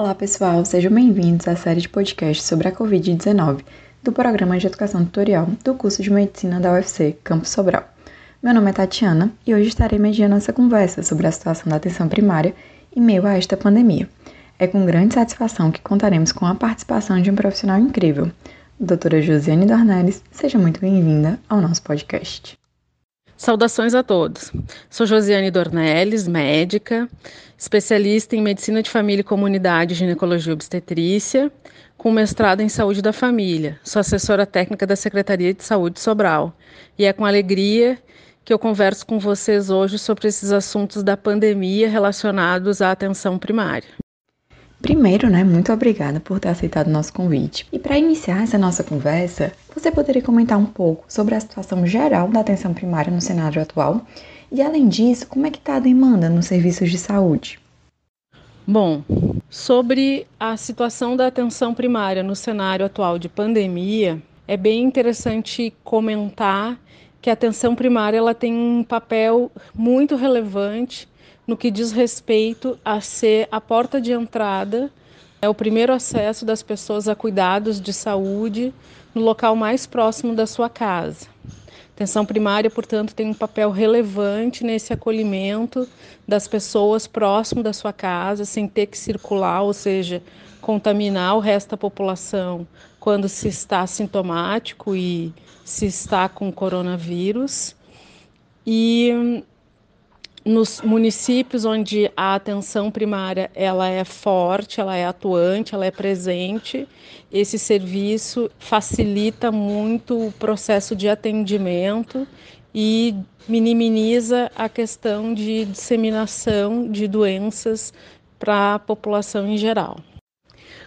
Olá pessoal, sejam bem-vindos à série de podcasts sobre a Covid-19 do Programa de Educação Tutorial do curso de Medicina da UFC Campus Sobral. Meu nome é Tatiana e hoje estarei mediando essa conversa sobre a situação da atenção primária em meio a esta pandemia. É com grande satisfação que contaremos com a participação de um profissional incrível, doutora Josiane Dornelles. Seja muito bem-vinda ao nosso podcast. Saudações a todos. Sou Josiane Dornelles, médica, especialista em medicina de família e comunidade, ginecologia e obstetrícia, com mestrado em saúde da família. Sou assessora técnica da Secretaria de Saúde de Sobral. E é com alegria que eu converso com vocês hoje sobre esses assuntos da pandemia relacionados à atenção primária. Primeiro, né, muito obrigada por ter aceitado o nosso convite. E para iniciar essa nossa conversa, você poderia comentar um pouco sobre a situação geral da atenção primária no cenário atual e, além disso, como é que está a demanda nos serviços de saúde? Bom, sobre a situação da atenção primária no cenário atual de pandemia, é bem interessante comentar que a atenção primária ela tem um papel muito relevante no que diz respeito a ser a porta de entrada, é o primeiro acesso das pessoas a cuidados de saúde no local mais próximo da sua casa. Atenção primária, portanto, tem um papel relevante nesse acolhimento das pessoas próximo da sua casa, sem ter que circular, ou seja, contaminar o resto da população quando se está sintomático e se está com coronavírus. E nos municípios onde a atenção primária ela é forte, ela é atuante, ela é presente, esse serviço facilita muito o processo de atendimento e minimiza a questão de disseminação de doenças para a população em geral.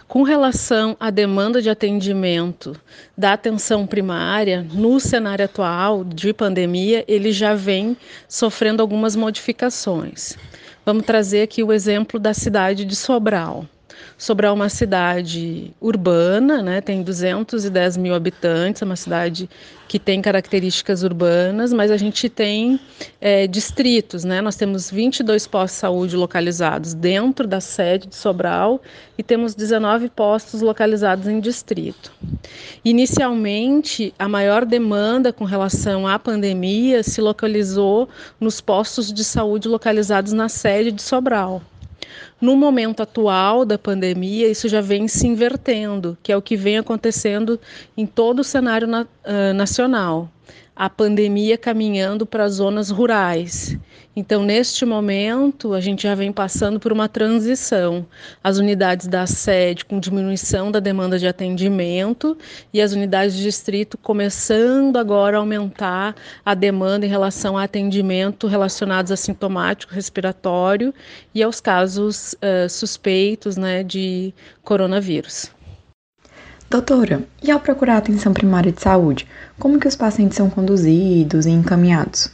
Com relação à demanda de atendimento da atenção primária, no cenário atual de pandemia, ele já vem sofrendo algumas modificações. Vamos trazer aqui o exemplo da cidade de Sobral. Sobral é uma cidade urbana, né, tem 210 mil habitantes, é uma cidade que tem características urbanas, mas a gente tem é, distritos, né? Nós temos 22 postos de saúde localizados dentro da sede de Sobral e temos 19 postos localizados em distrito. Inicialmente, a maior demanda com relação à pandemia se localizou nos postos de saúde localizados na sede de Sobral. No momento atual da pandemia, isso já vem se invertendo, que é o que vem acontecendo em todo o cenário na, uh, nacional. A pandemia caminhando para as zonas rurais. Então, neste momento, a gente já vem passando por uma transição. As unidades da sede com diminuição da demanda de atendimento e as unidades de distrito começando agora a aumentar a demanda em relação a atendimento relacionados a sintomático respiratório e aos casos uh, suspeitos né, de coronavírus. Doutora, e ao procurar atenção primária de saúde, como que os pacientes são conduzidos e encaminhados?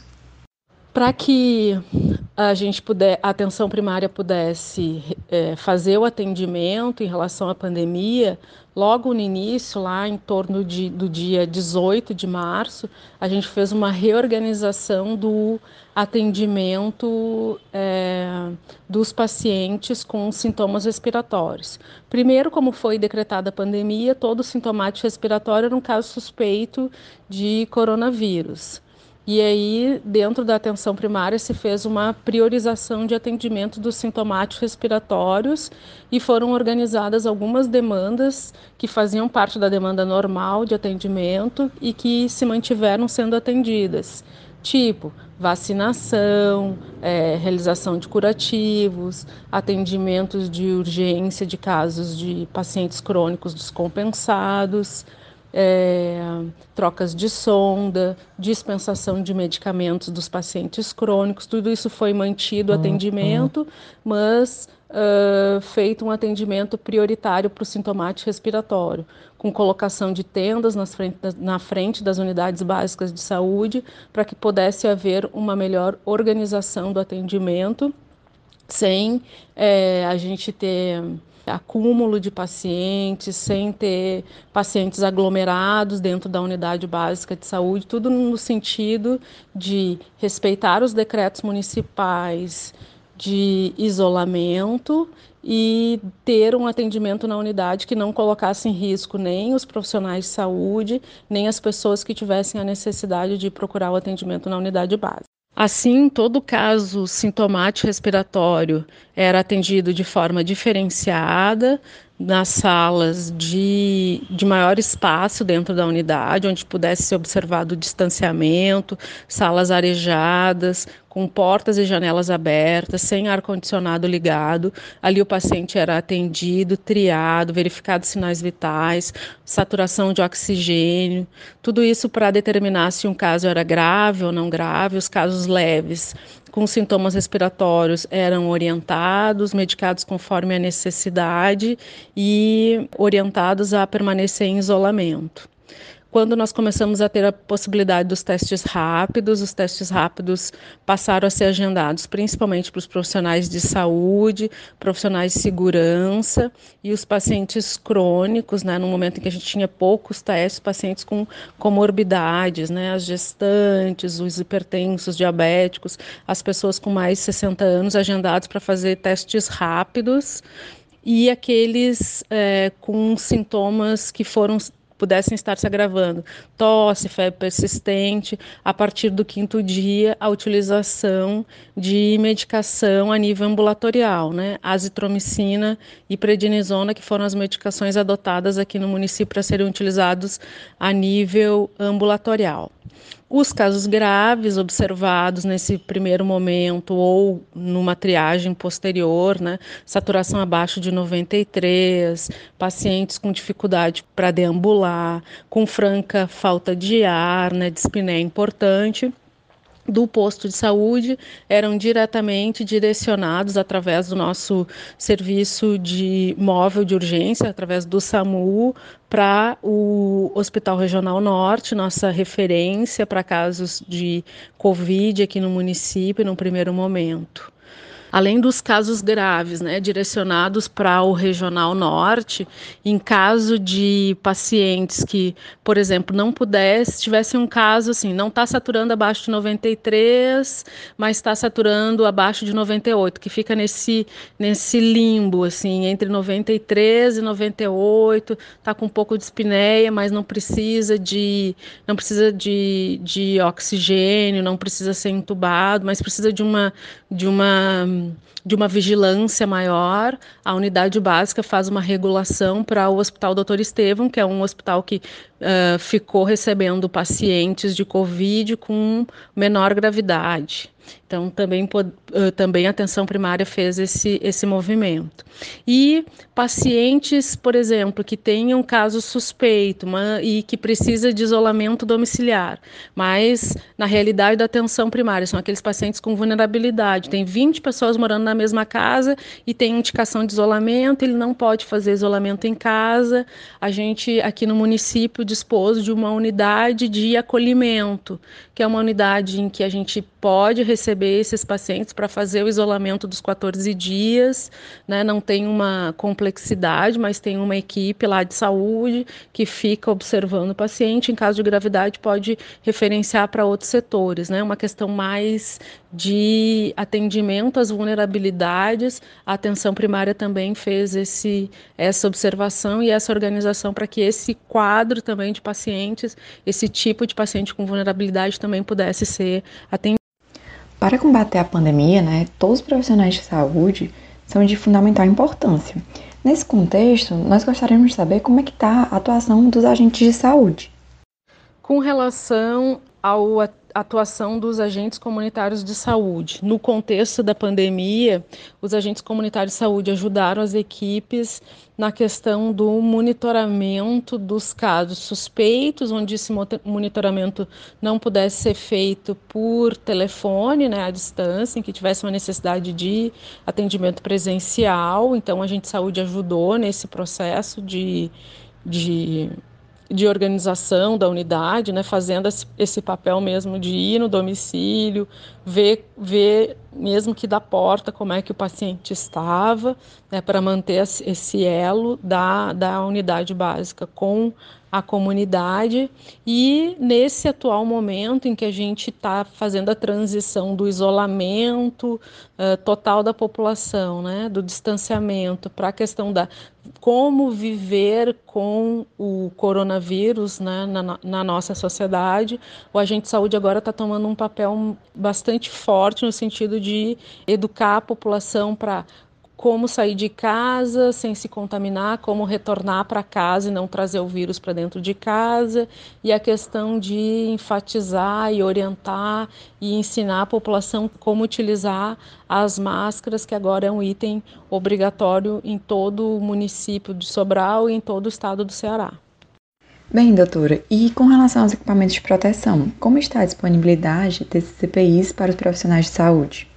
Para que a gente puder, a atenção primária pudesse é, fazer o atendimento em relação à pandemia, logo no início, lá em torno de, do dia 18 de março, a gente fez uma reorganização do atendimento é, dos pacientes com sintomas respiratórios. Primeiro, como foi decretada a pandemia, todo sintomático respiratório era um caso suspeito de coronavírus. E aí, dentro da atenção primária, se fez uma priorização de atendimento dos sintomáticos respiratórios e foram organizadas algumas demandas que faziam parte da demanda normal de atendimento e que se mantiveram sendo atendidas, tipo vacinação, é, realização de curativos, atendimentos de urgência de casos de pacientes crônicos descompensados é, trocas de sonda, dispensação de medicamentos dos pacientes crônicos, tudo isso foi mantido o atendimento, mas uh, feito um atendimento prioritário para o sintomático respiratório, com colocação de tendas frente, na frente das unidades básicas de saúde, para que pudesse haver uma melhor organização do atendimento, sem é, a gente ter acúmulo de pacientes, sem ter pacientes aglomerados dentro da unidade básica de saúde, tudo no sentido de respeitar os decretos municipais, de isolamento e ter um atendimento na unidade que não colocasse em risco nem os profissionais de saúde, nem as pessoas que tivessem a necessidade de procurar o atendimento na unidade básica. Assim, todo caso sintomático respiratório era atendido de forma diferenciada, nas salas de, de maior espaço dentro da unidade, onde pudesse ser observado o distanciamento, salas arejadas, com portas e janelas abertas, sem ar-condicionado ligado. Ali o paciente era atendido, triado, verificado sinais vitais, saturação de oxigênio, tudo isso para determinar se um caso era grave ou não grave, os casos leves com sintomas respiratórios eram orientados, medicados conforme a necessidade e orientados a permanecer em isolamento. Quando nós começamos a ter a possibilidade dos testes rápidos, os testes rápidos passaram a ser agendados principalmente para os profissionais de saúde, profissionais de segurança e os pacientes crônicos, né, no momento em que a gente tinha poucos testes, pacientes com comorbidades, né, as gestantes, os hipertensos, diabéticos, as pessoas com mais de 60 anos agendados para fazer testes rápidos e aqueles é, com sintomas que foram pudessem estar se agravando. Tosse, febre persistente, a partir do quinto dia, a utilização de medicação a nível ambulatorial, né? Azitromicina e prednisona, que foram as medicações adotadas aqui no município para serem utilizados a nível ambulatorial. Os casos graves observados nesse primeiro momento ou numa triagem posterior, né, saturação abaixo de 93, pacientes com dificuldade para deambular, com franca falta de ar, né, dispneia importante, do posto de saúde eram diretamente direcionados através do nosso serviço de móvel de urgência, através do SAMU, para o Hospital Regional Norte, nossa referência para casos de Covid aqui no município, no primeiro momento além dos casos graves, né, direcionados para o regional norte, em caso de pacientes que, por exemplo, não pudesse, tivesse um caso assim, não está saturando abaixo de 93, mas está saturando abaixo de 98, que fica nesse, nesse limbo, assim, entre 93 e 98, está com um pouco de espineia, mas não precisa de, não precisa de, de oxigênio, não precisa ser entubado, mas precisa de uma, de uma de uma vigilância maior. A unidade básica faz uma regulação para o Hospital Doutor Estevam, que é um hospital que uh, ficou recebendo pacientes de Covid com menor gravidade. Então, também, também a atenção primária fez esse, esse movimento. E pacientes, por exemplo, que tenham caso suspeito uma, e que precisa de isolamento domiciliar, mas na realidade da atenção primária são aqueles pacientes com vulnerabilidade. Tem 20 pessoas morando na mesma casa e tem indicação de isolamento, ele não pode fazer isolamento em casa. A gente aqui no município dispôs de uma unidade de acolhimento, que é uma unidade em que a gente pode receber esses pacientes para fazer o isolamento dos 14 dias, né? Não tem uma complexidade, mas tem uma equipe lá de saúde que fica observando o paciente. Em caso de gravidade, pode referenciar para outros setores, né? Uma questão mais de atendimento às vulnerabilidades. A atenção primária também fez esse, essa observação e essa organização para que esse quadro também de pacientes, esse tipo de paciente com vulnerabilidade também pudesse ser atendido. Para combater a pandemia, né, todos os profissionais de saúde são de fundamental importância. Nesse contexto, nós gostaríamos de saber como é que está a atuação dos agentes de saúde. Com relação ao atuação dos agentes comunitários de saúde. No contexto da pandemia, os agentes comunitários de saúde ajudaram as equipes na questão do monitoramento dos casos suspeitos, onde esse monitoramento não pudesse ser feito por telefone, né, à distância, em que tivesse uma necessidade de atendimento presencial. Então, a gente de saúde ajudou nesse processo de, de de organização da unidade, né, fazendo esse papel mesmo de ir no domicílio, ver, ver mesmo que da porta, como é que o paciente estava, né, para manter esse elo da, da unidade básica com a comunidade. E nesse atual momento em que a gente está fazendo a transição do isolamento uh, total da população, né, do distanciamento para a questão da como viver com o coronavírus né, na, na nossa sociedade, o agente de saúde agora está tomando um papel bastante forte no sentido de educar a população para como sair de casa sem se contaminar, como retornar para casa e não trazer o vírus para dentro de casa, e a questão de enfatizar e orientar e ensinar a população como utilizar as máscaras, que agora é um item obrigatório em todo o município de Sobral e em todo o estado do Ceará. Bem, doutora, e com relação aos equipamentos de proteção, como está a disponibilidade desses CPIs para os profissionais de saúde?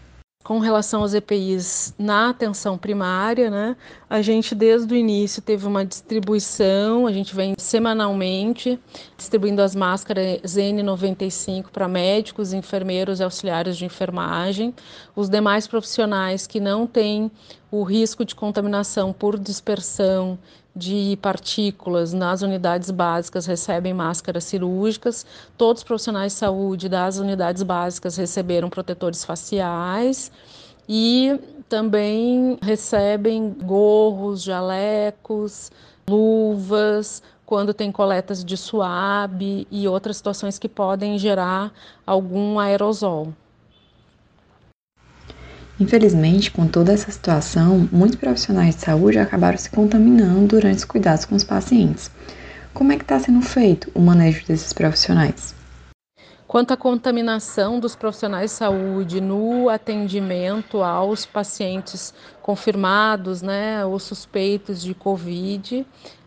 Com relação aos EPIs na atenção primária, né? A gente desde o início teve uma distribuição, a gente vem semanalmente distribuindo as máscaras N95 para médicos, enfermeiros e auxiliares de enfermagem. Os demais profissionais que não têm o risco de contaminação por dispersão de partículas nas unidades básicas recebem máscaras cirúrgicas. Todos os profissionais de saúde das unidades básicas receberam protetores faciais e também recebem gorros, jalecos, luvas, quando tem coletas de suave e outras situações que podem gerar algum aerosol. Infelizmente, com toda essa situação, muitos profissionais de saúde acabaram se contaminando durante os cuidados com os pacientes. Como é que está sendo feito o manejo desses profissionais? Quanto à contaminação dos profissionais de saúde no atendimento aos pacientes confirmados, né, ou suspeitos de Covid,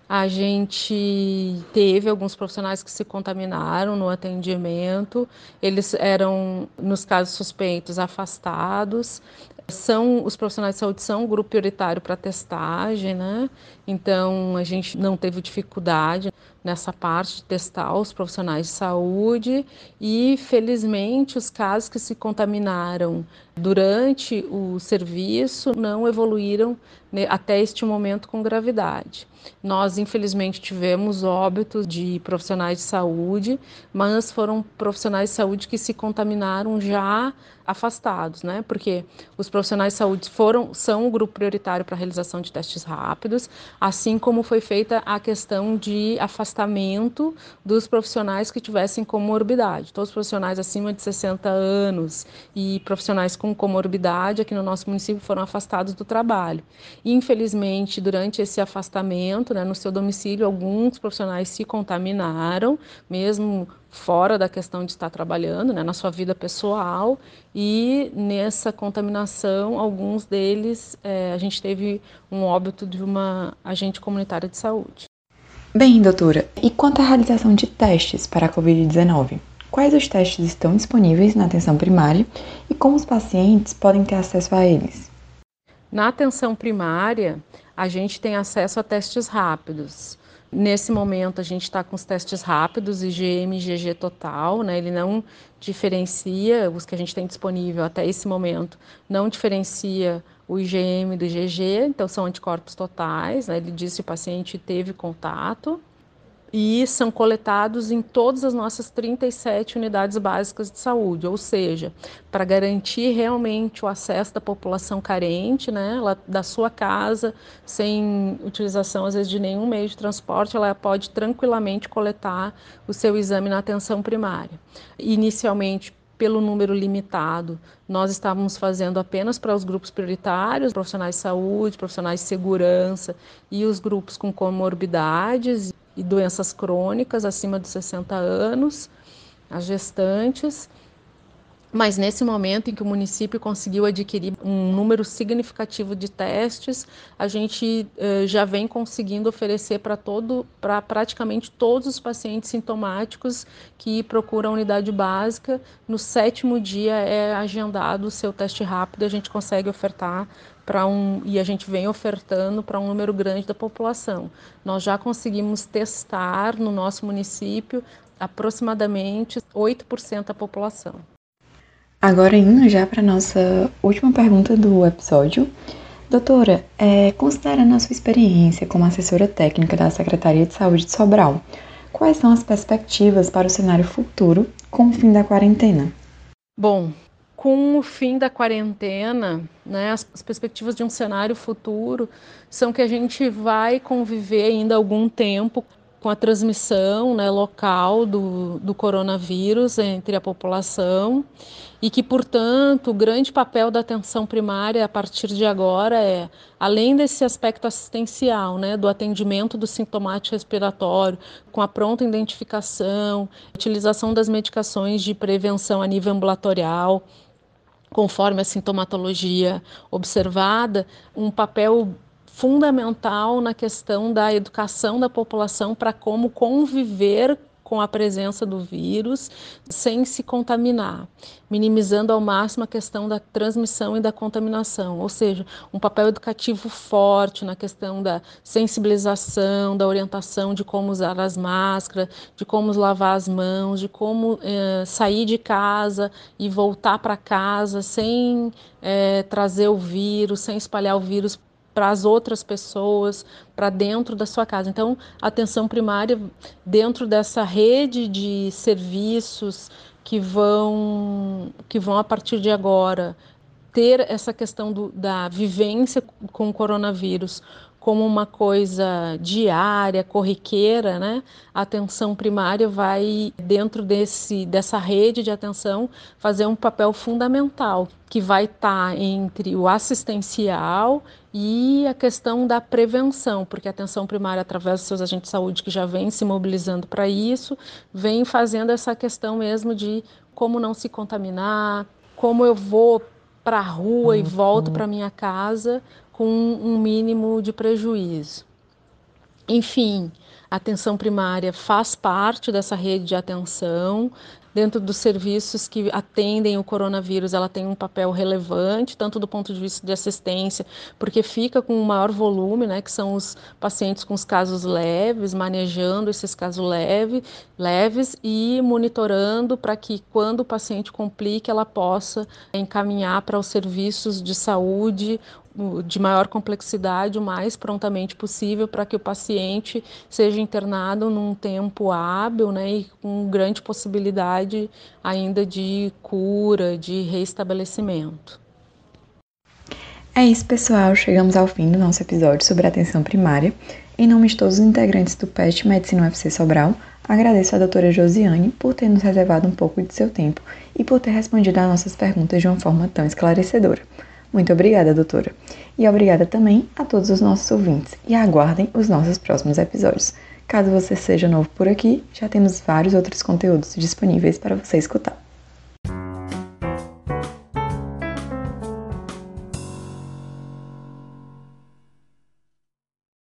a gente teve alguns profissionais que se contaminaram no atendimento, eles eram, nos casos suspeitos, afastados. São os profissionais de saúde são um grupo prioritário para testagem, né? Então a gente não teve dificuldade nessa parte de testar os profissionais de saúde e felizmente os casos que se contaminaram durante o serviço não evoluíram né, até este momento com gravidade. Nós, infelizmente, tivemos óbitos de profissionais de saúde, mas foram profissionais de saúde que se contaminaram já afastados, né? Porque os profissionais de saúde foram são o grupo prioritário para a realização de testes rápidos, assim como foi feita a questão de afastamento dos profissionais que tivessem comorbidade. Todos os profissionais acima de 60 anos e profissionais com comorbidade aqui no nosso município foram afastados do trabalho. Infelizmente, durante esse afastamento, né, no seu domicílio, alguns profissionais se contaminaram, mesmo fora da questão de estar trabalhando, né, na sua vida pessoal, e nessa contaminação, alguns deles, é, a gente teve um óbito de uma agente comunitária de saúde. Bem, doutora, e quanto à realização de testes para a Covid-19? Quais os testes estão disponíveis na atenção primária e como os pacientes podem ter acesso a eles? Na atenção primária, a gente tem acesso a testes rápidos. Nesse momento, a gente está com os testes rápidos, IgM IgG total, né? Ele não diferencia, os que a gente tem disponível até esse momento, não diferencia o IgM do IgG, então são anticorpos totais, né? Ele diz se o paciente teve contato e são coletados em todas as nossas 37 unidades básicas de saúde, ou seja, para garantir realmente o acesso da população carente, né, ela, da sua casa, sem utilização às vezes de nenhum meio de transporte, ela pode tranquilamente coletar o seu exame na atenção primária. Inicialmente, pelo número limitado, nós estávamos fazendo apenas para os grupos prioritários, profissionais de saúde, profissionais de segurança e os grupos com comorbidades e doenças crônicas acima de 60 anos, as gestantes. Mas nesse momento em que o município conseguiu adquirir um número significativo de testes, a gente eh, já vem conseguindo oferecer para todo, para praticamente todos os pacientes sintomáticos que procuram a unidade básica. No sétimo dia é agendado o seu teste rápido, a gente consegue ofertar para um e a gente vem ofertando para um número grande da população. Nós já conseguimos testar no nosso município aproximadamente 8% da população. Agora indo já para nossa última pergunta do episódio. Doutora, é, considerando a sua experiência como assessora técnica da Secretaria de Saúde de Sobral, quais são as perspectivas para o cenário futuro com o fim da quarentena? Bom, com o fim da quarentena, né, as, as, perspectivas de um cenário futuro são que a gente vai conviver ainda algum tempo com a transmissão né, local do, do coronavírus entre a população e que, portanto, o grande papel da atenção primária a partir de agora é, além desse aspecto assistencial, né, do atendimento do sintomático respiratório, com a pronta identificação, utilização das medicações de prevenção a nível ambulatorial, conforme a sintomatologia observada, um papel fundamental na questão da educação da população para como conviver com a presença do vírus sem se contaminar, minimizando ao máximo a questão da transmissão e da contaminação, ou seja, um papel educativo forte na questão da sensibilização, da orientação de como usar as máscaras, de como lavar as mãos, de como eh, sair de casa e voltar para casa sem eh, trazer o vírus, sem espalhar o vírus para as outras pessoas, para dentro da sua casa. Então, atenção primária, dentro dessa rede de serviços que vão, que vão a partir de agora ter essa questão do, da vivência com o coronavírus como uma coisa diária, corriqueira, né? A atenção primária vai dentro desse dessa rede de atenção fazer um papel fundamental que vai estar tá entre o assistencial e a questão da prevenção, porque a atenção primária através dos seus agentes de saúde que já vem se mobilizando para isso, vem fazendo essa questão mesmo de como não se contaminar, como eu vou para a rua e volto uhum. para minha casa com um mínimo de prejuízo. Enfim, a atenção primária faz parte dessa rede de atenção, dentro dos serviços que atendem o coronavírus, ela tem um papel relevante, tanto do ponto de vista de assistência, porque fica com um maior volume, né, que são os pacientes com os casos leves, manejando esses casos leve, leves e monitorando para que quando o paciente complique, ela possa encaminhar para os serviços de saúde de maior complexidade o mais prontamente possível para que o paciente seja internado num tempo hábil né, e com grande possibilidade ainda de cura, de reestabelecimento. É isso, pessoal. Chegamos ao fim do nosso episódio sobre atenção primária. Em nome de todos os integrantes do PET Medicina UFC Sobral, agradeço à doutora Josiane por ter nos reservado um pouco de seu tempo e por ter respondido às nossas perguntas de uma forma tão esclarecedora. Muito obrigada, doutora. E obrigada também a todos os nossos ouvintes e aguardem os nossos próximos episódios. Caso você seja novo por aqui, já temos vários outros conteúdos disponíveis para você escutar.